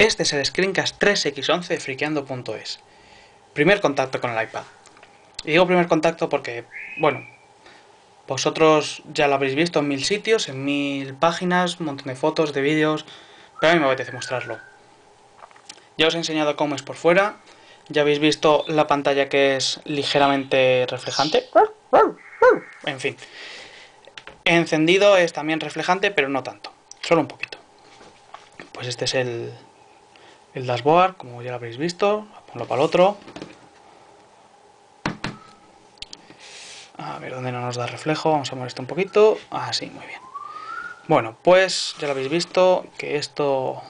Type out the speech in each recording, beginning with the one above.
Este es el Screencast 3X11 de friqueando.es. Primer contacto con el iPad. Y digo primer contacto porque, bueno, vosotros ya lo habréis visto en mil sitios, en mil páginas, un montón de fotos, de vídeos, pero a mí me apetece mostrarlo. Ya os he enseñado cómo es por fuera, ya habéis visto la pantalla que es ligeramente reflejante. En fin. Encendido es también reflejante, pero no tanto, solo un poquito. Pues este es el, el dashboard, como ya lo habréis visto. Ponlo para el otro. A ver dónde no nos da reflejo. Vamos a mover esto un poquito. Ah, sí, muy bien. Bueno, pues ya lo habéis visto que esto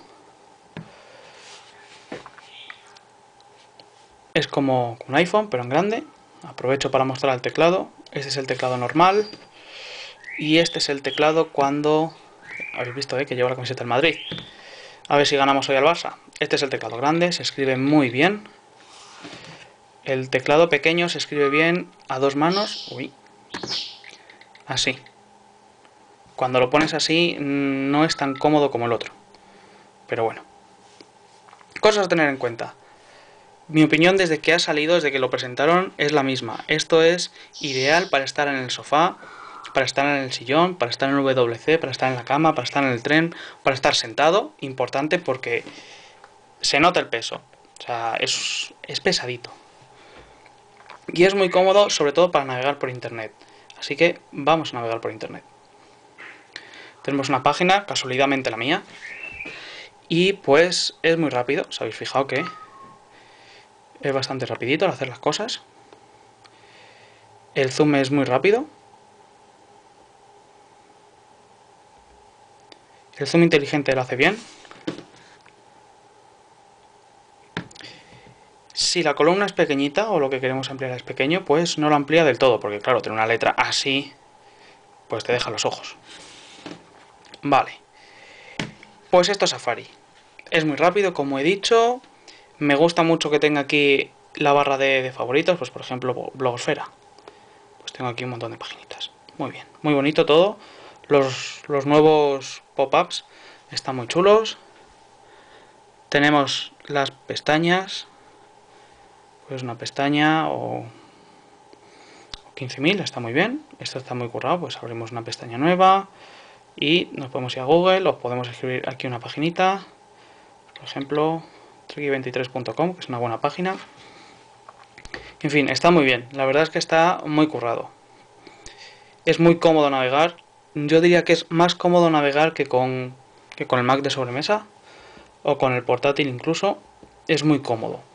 es como un iPhone, pero en grande. Aprovecho para mostrar el teclado. Este es el teclado normal. Y este es el teclado cuando... Habéis visto eh, que llevo la camiseta del Madrid. A ver si ganamos hoy al Barça. Este es el teclado grande, se escribe muy bien. El teclado pequeño se escribe bien a dos manos. Uy. Así. Cuando lo pones así no es tan cómodo como el otro. Pero bueno. Cosas a tener en cuenta. Mi opinión desde que ha salido, desde que lo presentaron, es la misma. Esto es ideal para estar en el sofá, para estar en el sillón, para estar en el WC, para estar en la cama, para estar en el tren, para estar sentado. Importante porque se nota el peso. O sea, es, es pesadito. Y es muy cómodo, sobre todo para navegar por internet. Así que vamos a navegar por internet. Tenemos una página, casualidadmente la mía. Y pues es muy rápido. ¿Os habéis fijado que es bastante rapidito al hacer las cosas? El zoom es muy rápido. El zoom inteligente lo hace bien. Si la columna es pequeñita o lo que queremos ampliar es pequeño, pues no lo amplía del todo, porque claro, tener una letra así, pues te deja los ojos. Vale. Pues esto es Safari. Es muy rápido, como he dicho. Me gusta mucho que tenga aquí la barra de, favoritos, pues por ejemplo Blogosfera. Pues tengo aquí un montón de paginitas. Muy bien, muy bonito todo. Los, los nuevos pop-ups están muy chulos. Tenemos las pestañas, pues una pestaña o, 15.000, está muy bien. Esto está muy currado, pues abrimos una pestaña nueva y nos podemos ir a Google o podemos escribir aquí una paginita. Por ejemplo, triki23.com, que es una buena página. En fin, está muy bien. La verdad es que está muy currado. Es muy cómodo navegar. Yo diría que es más cómodo navegar que con, que con el Mac de sobremesa o con el portátil incluso. Es muy cómodo.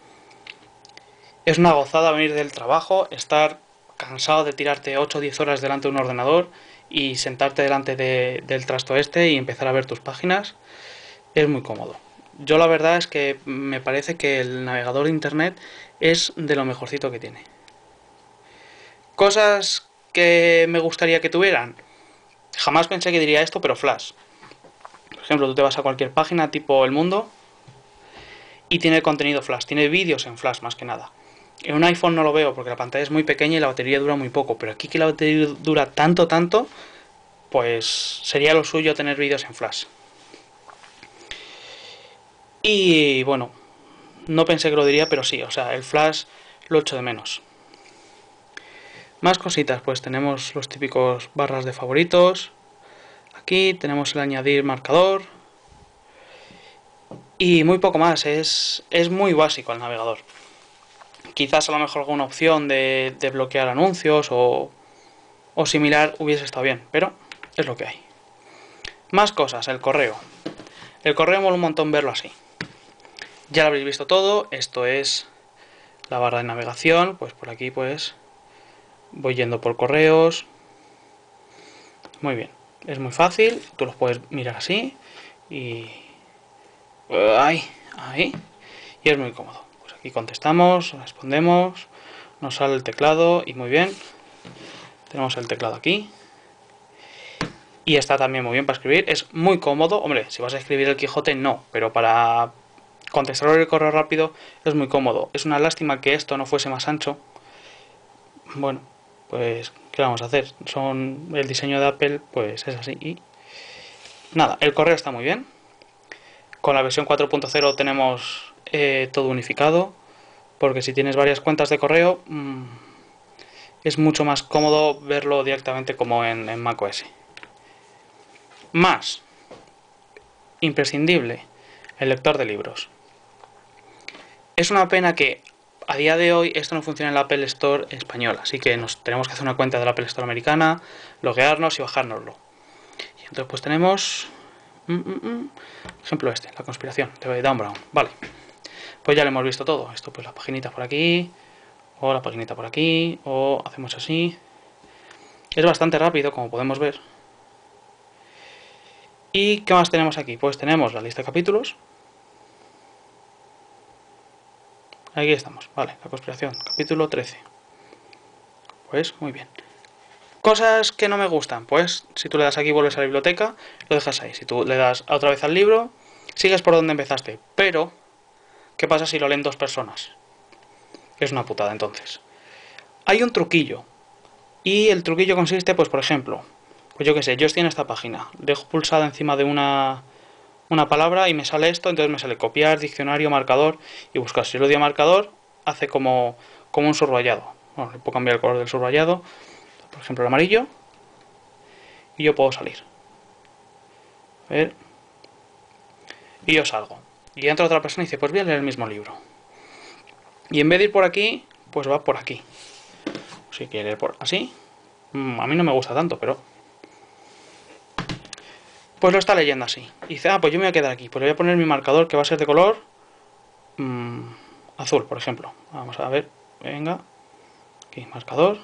Es una gozada venir del trabajo, estar cansado de tirarte 8 o 10 horas delante de un ordenador y sentarte delante del trasto este y empezar a ver tus páginas. Es muy cómodo. Yo la verdad es que me parece que el navegador de internet es de lo mejorcito que tiene. Cosas que me gustaría que tuvieran. Jamás pensé que diría esto, pero Flash. Por ejemplo, tú te vas a cualquier página tipo El Mundo y tiene contenido Flash, tiene vídeos en Flash más que nada. En un iPhone no lo veo porque la pantalla es muy pequeña y la batería dura muy poco, pero aquí que la batería dura tanto, tanto, pues sería lo suyo tener vídeos en flash. Y bueno, no pensé que lo diría, pero sí, o sea, el flash lo echo de menos. Más cositas, pues tenemos los típicos barras de favoritos. Aquí tenemos el añadir marcador. Y muy poco más, es, es muy básico el navegador quizás a lo mejor alguna opción de, bloquear anuncios o, o similar hubiese estado bien, pero es lo que hay. Más cosas, el correo. El correo mola un montón verlo así. Ya lo habréis visto todo, esto es la barra de navegación, pues por aquí pues voy yendo por correos. Muy bien, es muy fácil, tú los puedes mirar así y... Ahí, ahí. Y es muy cómodo y contestamos, respondemos, nos sale el teclado y muy bien. Tenemos el teclado aquí. Y está también muy bien para escribir. Es muy cómodo. Hombre, si vas a escribir el Quijote, no. Pero para contestar el correo rápido es muy cómodo. Es una lástima que esto no fuese más ancho. Bueno, pues, ¿qué vamos a hacer? Son el diseño de Apple, pues es así. Y nada, el correo está muy bien. Con la versión 4.0 tenemos eh, todo unificado, porque si tienes varias cuentas de correo mm, es mucho más cómodo verlo directamente como en, macOS. Más, imprescindible, el lector de libros. Es una pena que a día de hoy esto no funciona en la Apple Store española, así que nos tenemos que hacer una cuenta de la Apple Store americana, loguearnos y bajárnoslo. Y entonces pues tenemos... Mm, mm, ejemplo este, la conspiración de Dan Brown. Vale. Pues ya lo hemos visto todo. Esto pues la paginita por aquí, o la paginita por aquí, o hacemos así. Es bastante rápido, como podemos ver. ¿Y qué más tenemos aquí? Pues tenemos la lista de capítulos, Aquí estamos, vale, la conspiración, capítulo 13. Pues muy bien. Cosas que no me gustan, pues si tú le das aquí vuelves a la biblioteca, lo dejas ahí. Si tú le das otra vez al libro, sigues por donde empezaste. Pero, ¿qué pasa si lo leen dos personas? Es una putada entonces. Hay un truquillo. Y el truquillo consiste, pues por ejemplo, pues yo qué sé, yo estoy en esta página, dejo pulsada encima de una una palabra y me sale esto, entonces me sale copiar, diccionario, marcador y buscar. Si lo doy a marcador, hace como, como un subrayado. Bueno, le puedo cambiar el color del subrayado, por ejemplo el amarillo, y yo puedo salir. A ver. Y yo salgo. Y entra otra persona y dice, pues voy a leer el mismo libro. Y en vez de ir por aquí, pues va por aquí. Si quiere ir por así. Mm, a mí no me gusta tanto, pero pues lo está leyendo así. Y dice, ah, pues yo me voy a quedar aquí. Pues le voy a poner mi marcador que va a ser de color mm, azul, por ejemplo. Vamos a ver, venga. Aquí, marcador. Voy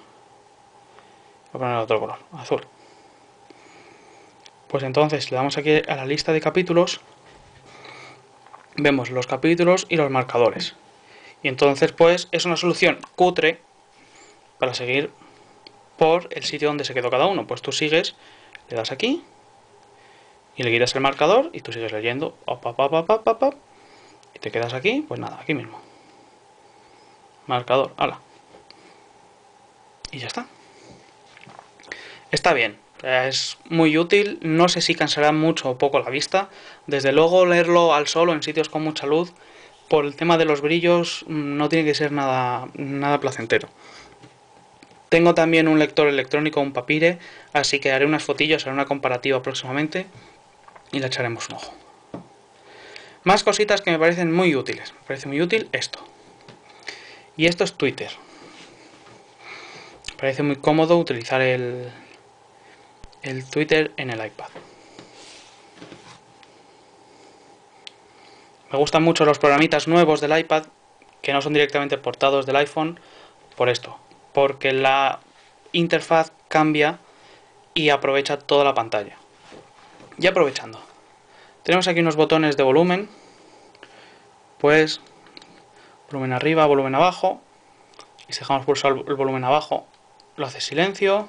a poner otro color, azul. Pues entonces le damos aquí a la lista de capítulos. Vemos los capítulos y los marcadores. Y entonces pues es una solución cutre para seguir por el sitio donde se quedó cada uno. Pues tú sigues, le das aquí y le quitas el marcador y tú sigues leyendo y te quedas aquí, pues nada, aquí mismo. Marcador, ala. Y ya está. Está bien, es muy útil, no sé si cansará mucho o poco la vista. Desde luego leerlo al solo en sitios con mucha luz, por el tema de los brillos, mm, no tiene que ser nada, nada placentero. Tengo también un lector electrónico, un papire, así que haré unas fotillas, haré una comparativa próximamente y le echaremos un ojo. Más cositas que me parecen muy útiles. Me parece muy útil esto. Y esto es Twitter. Me parece muy cómodo utilizar el, el Twitter en el iPad. Me gustan mucho los programitas nuevos del iPad que no son directamente portados del iPhone por esto. Porque la interfaz cambia y aprovecha toda la pantalla. Y aprovechando, tenemos aquí unos botones de volumen, pues volumen arriba, volumen abajo, y si dejamos pulsar el volumen abajo, lo hace silencio,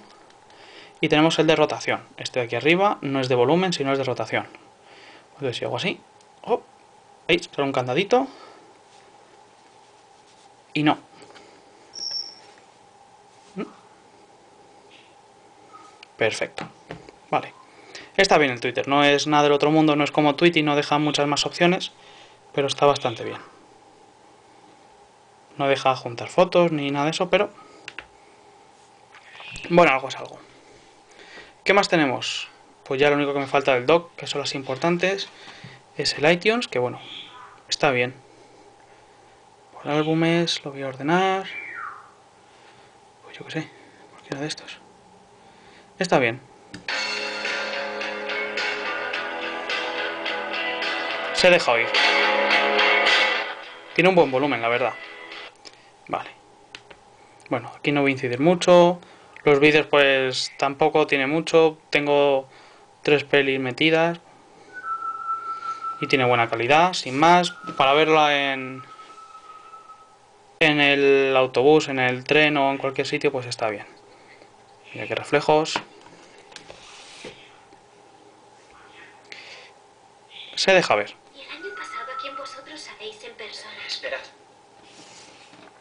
y tenemos el de rotación. Este de aquí arriba no es de volumen, sino es de rotación. Entonces si hago así, oh, ahí sale un candadito, y no. ¿Mm? Perfecto. Vale. Está bien el Twitter, no es nada del otro mundo, no es como Twitter y no deja muchas más opciones, pero está bastante bien. No deja juntar fotos ni nada de eso, pero... Bueno, algo es algo. ¿Qué más tenemos? Pues ya lo único que me falta del doc, que son las importantes, es el iTunes, que bueno, está bien. Por álbumes, lo voy a ordenar. Pues yo qué sé, cualquiera de estos. Está bien. se deja oír. Tiene un buen volumen, la verdad. Vale. Bueno, aquí no voy a incidir mucho. Los vídeos pues tampoco tiene mucho. Tengo tres pelis metidas. Y tiene buena calidad, sin más. Para verla en, en el autobús, en el tren o en cualquier sitio, pues está bien. Mira qué reflejos. Se deja ver.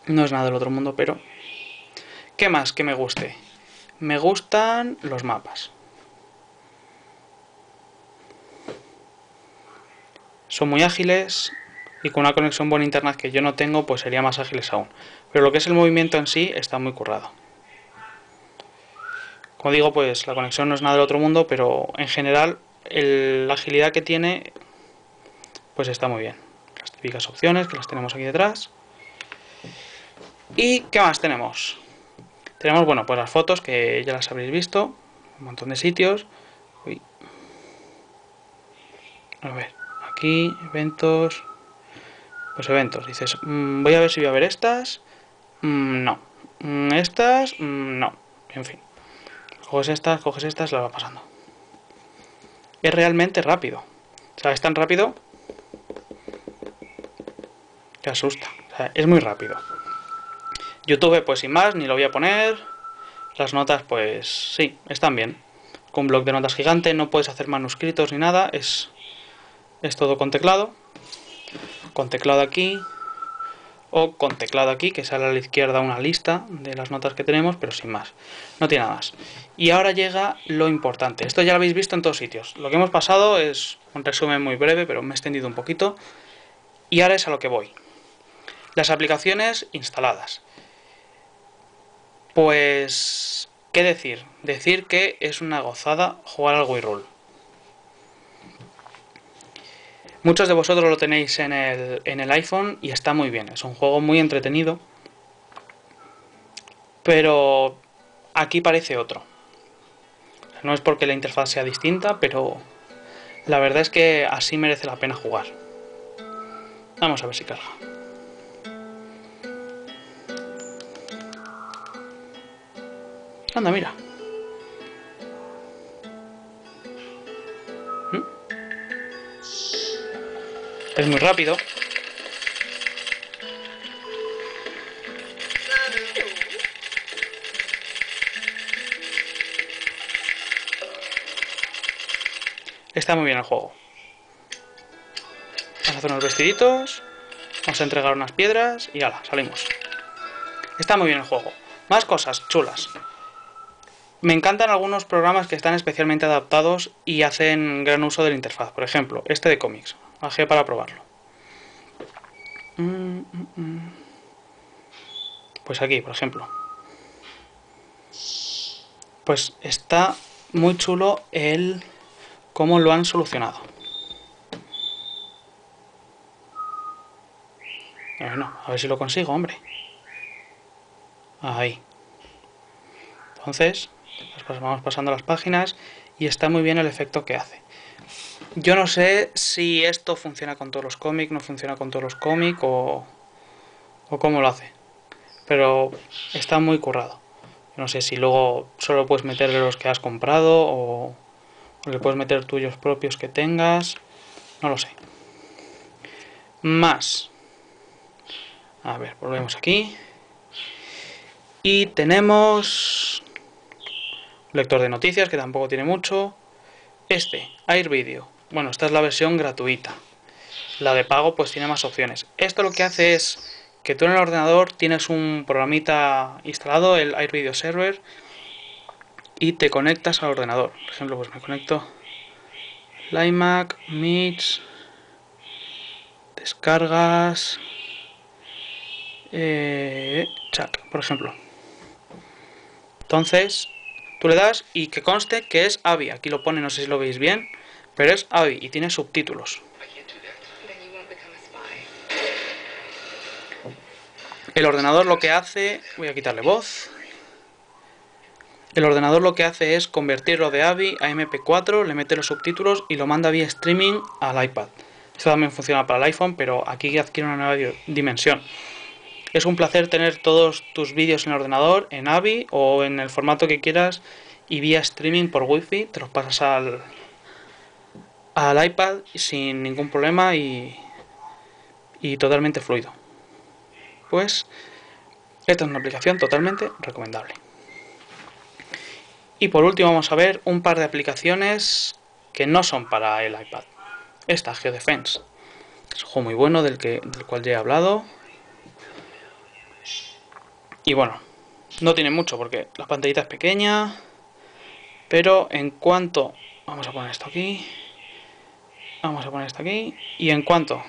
No es nada del otro mundo, pero... ¿Qué más que me guste? Me gustan los mapas. son muy ágiles y con una conexión buena internet que yo no tengo, pues sería más ágiles aún. Pero lo que es el movimiento en sí está muy currado. Como digo, pues la conexión no es nada del otro mundo, pero en general la agilidad que tiene, pues está muy bien. Las típicas opciones que las tenemos aquí detrás. ¿Y qué más tenemos? Tenemos, bueno, pues las fotos que ya las habréis visto, un montón de sitios. A ver, aquí, eventos, pues eventos. Dices, mm, voy a ver si voy a ver estas. Mm, no. Mm, estas, no. En fin. Coges estas, coges estas, las va pasando. Es realmente rápido. O sea, es tan rápido que asusta. Es muy rápido. YouTube, pues sin más, ni lo voy a poner. Las notas, pues sí, están bien. Con un blog de notas gigante, no puedes hacer manuscritos ni nada. Es, es todo con teclado con teclado aquí o con teclado aquí, que sale a la izquierda una lista de las notas que tenemos, pero sin más. No tiene nada más. Y ahora llega lo importante. Esto ya lo habéis visto en todos sitios. Lo que hemos pasado es un resumen muy breve, pero me he extendido un poquito. Y ahora es a lo que voy. Las aplicaciones instaladas. Pues, ¿qué decir? Decir que es una gozada jugar al Wii. Muchos de vosotros lo tenéis en el, en el iPhone y está muy bien. Es un juego muy entretenido. Pero aquí parece otro. No es porque la interfaz sea distinta, pero la verdad es que así merece la pena jugar. Vamos a ver si carga. Anda, mira. Es muy rápido. Está muy bien el juego. Vamos a hacer unos vestiditos. Vamos a entregar unas piedras y ala, salimos. Está muy bien el juego. Más cosas chulas. Me encantan algunos programas que están especialmente adaptados y hacen gran uso de la interfaz. Por ejemplo, este de cómics. Bajé para probarlo. Mm, mm, mm. Pues aquí, por ejemplo. Pues está muy chulo el cómo lo han solucionado. Bueno, a ver si lo consigo, hombre. Ahí. Entonces, vamos pasando las páginas y está muy bien el efecto que hace. Yo no sé si esto funciona con todos los cómics, no funciona con todos los cómics o, o cómo lo hace. Pero está muy currado. No sé si luego solo puedes meterle los que has comprado o, o le puedes meter tuyos propios que tengas. No lo sé. Más. A ver, volvemos aquí. Y tenemos lector de noticias, que tampoco tiene mucho. Este, AirVideo. Bueno, esta es la versión gratuita. La de pago pues tiene más opciones. Esto lo que hace es que tú en el ordenador tienes un programita instalado, el AirVideo Server, y te conectas al ordenador. Por ejemplo, pues me conecto iMac, Meets, descargas, eh, chat, por ejemplo. Entonces, tú le das y que conste que es AVI. Aquí lo pone, no sé si lo veis bien. Pero es AVI y tiene subtítulos. El ordenador lo que hace... Voy a quitarle voz. El ordenador lo que hace es convertirlo de AVI a MP4, le mete los subtítulos y lo manda vía streaming al iPad. Esto también funciona para el iPhone, pero aquí adquiere una nueva dimensión. Es un placer tener todos tus vídeos en ordenador, en AVI o en el formato que quieras y vía streaming por Wi-Fi te los pasas al, al iPad sin ningún problema y, y totalmente fluido. Pues esta es una aplicación totalmente recomendable. Y por último vamos a ver un par de aplicaciones que no son para el iPad. Esta, GeoDefense. Es un juego muy bueno del, que, del cual ya he hablado. Y bueno, no tiene mucho porque la pantallita es pequeña. Pero en cuanto... Vamos a poner esto aquí Vamos a poner esto aquí. Y en cuanto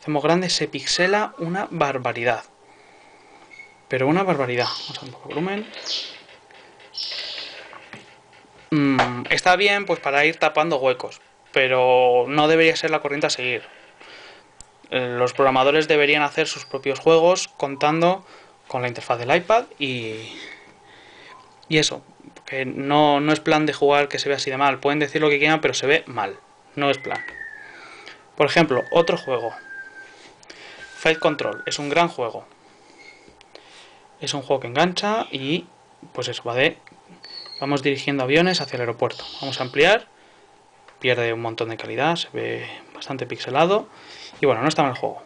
hacemos grande, se pixela una barbaridad. Pero una barbaridad. Vamos a un poco de volumen. Mm, está bien pues para ir tapando huecos, pero no debería ser la corriente a seguir. Los programadores deberían hacer sus propios juegos contando con la interfaz del iPad y, y eso, que no, no es plan de jugar que se ve así de mal. Pueden decir lo que quieran, pero se ve mal. No es plan. Por ejemplo, otro juego. Fight Control. Es un gran juego. Es un juego que engancha y pues eso va de Vamos dirigiendo aviones hacia el aeropuerto. Vamos a ampliar. Pierde un montón de calidad, se ve bastante pixelado. Y bueno, no está mal el juego.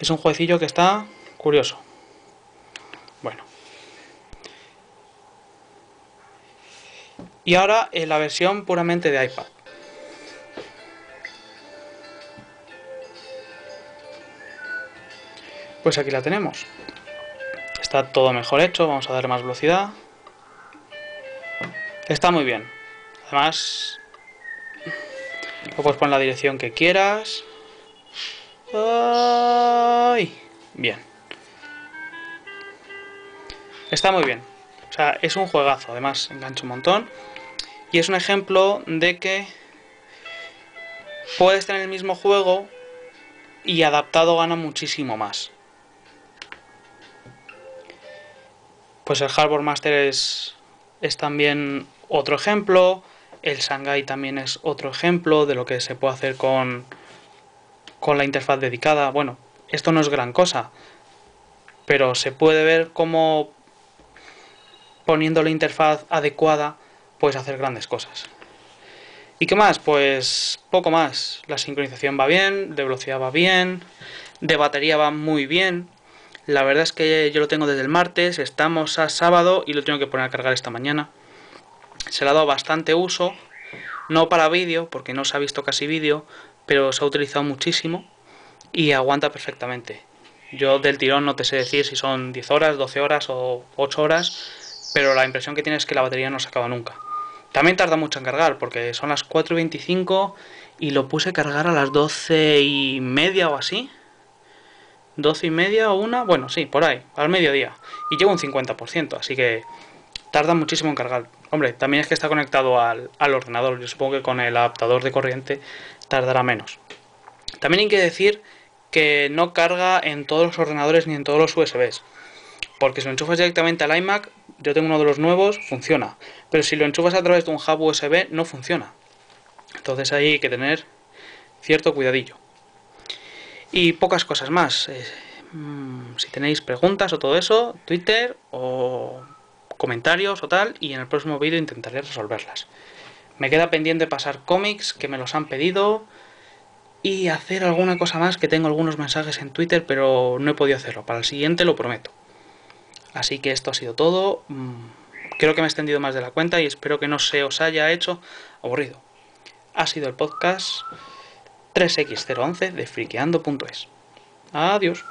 Es un jueguecillo que está curioso. Bueno. Y ahora en la versión puramente de iPad. Pues aquí la tenemos. Está todo mejor hecho, vamos a darle más velocidad. Está muy bien. Además, lo puedes poner la dirección que quieras. ¡Ay! Bien. Está muy bien. O sea, es un juegazo. Además, engancha un montón. Y es un ejemplo de que puedes tener el mismo juego y adaptado gana muchísimo más. Pues el Harbor Master es es también otro ejemplo. El Shanghai también es otro ejemplo de lo que se puede hacer con, con la interfaz dedicada. Bueno, esto no es gran cosa, pero se puede ver cómo poniendo la interfaz adecuada puedes hacer grandes cosas. ¿Y qué más? Pues poco más. La sincronización va bien, de velocidad va bien, de batería va muy bien. La verdad es que yo lo tengo desde el martes, estamos a sábado y lo tengo que poner a cargar esta mañana. Se le ha dado bastante uso, no para vídeo, porque no se ha visto casi vídeo, pero se ha utilizado muchísimo y aguanta perfectamente. Yo del tirón no te sé decir si son 10 horas, 12 horas o 8 horas, pero la impresión que tienes es que la batería no se acaba nunca. También tarda mucho en cargar, porque son las 4.25 y lo puse a cargar a las 12 y media o así. 12 y media o una, bueno, sí, por ahí, al mediodía. Y llevo un 50%, así que tarda muchísimo en cargar. Hombre, también es que está conectado al, al ordenador. Yo supongo que con el adaptador de corriente tardará menos. También hay que decir que no carga en todos los ordenadores ni en todos los USBs. Porque si lo enchufas directamente al iMac, yo tengo uno de los nuevos, funciona. Pero si lo enchufas a través de un hub USB, no funciona. Entonces ahí hay que tener cierto cuidadillo. Y pocas cosas más. Eh, mm, si tenéis preguntas o todo eso, Twitter o comentarios o tal, y en el próximo vídeo intentaré resolverlas. Me queda pendiente pasar cómics que me los han pedido y hacer alguna cosa más que tengo algunos mensajes en Twitter, pero no he podido hacerlo. Para el siguiente lo prometo. Así que esto ha sido todo. Mm, creo que me he extendido más de la cuenta y espero que no se os haya hecho aburrido. Ha sido el podcast 3x011 de friqueando.es. Adiós.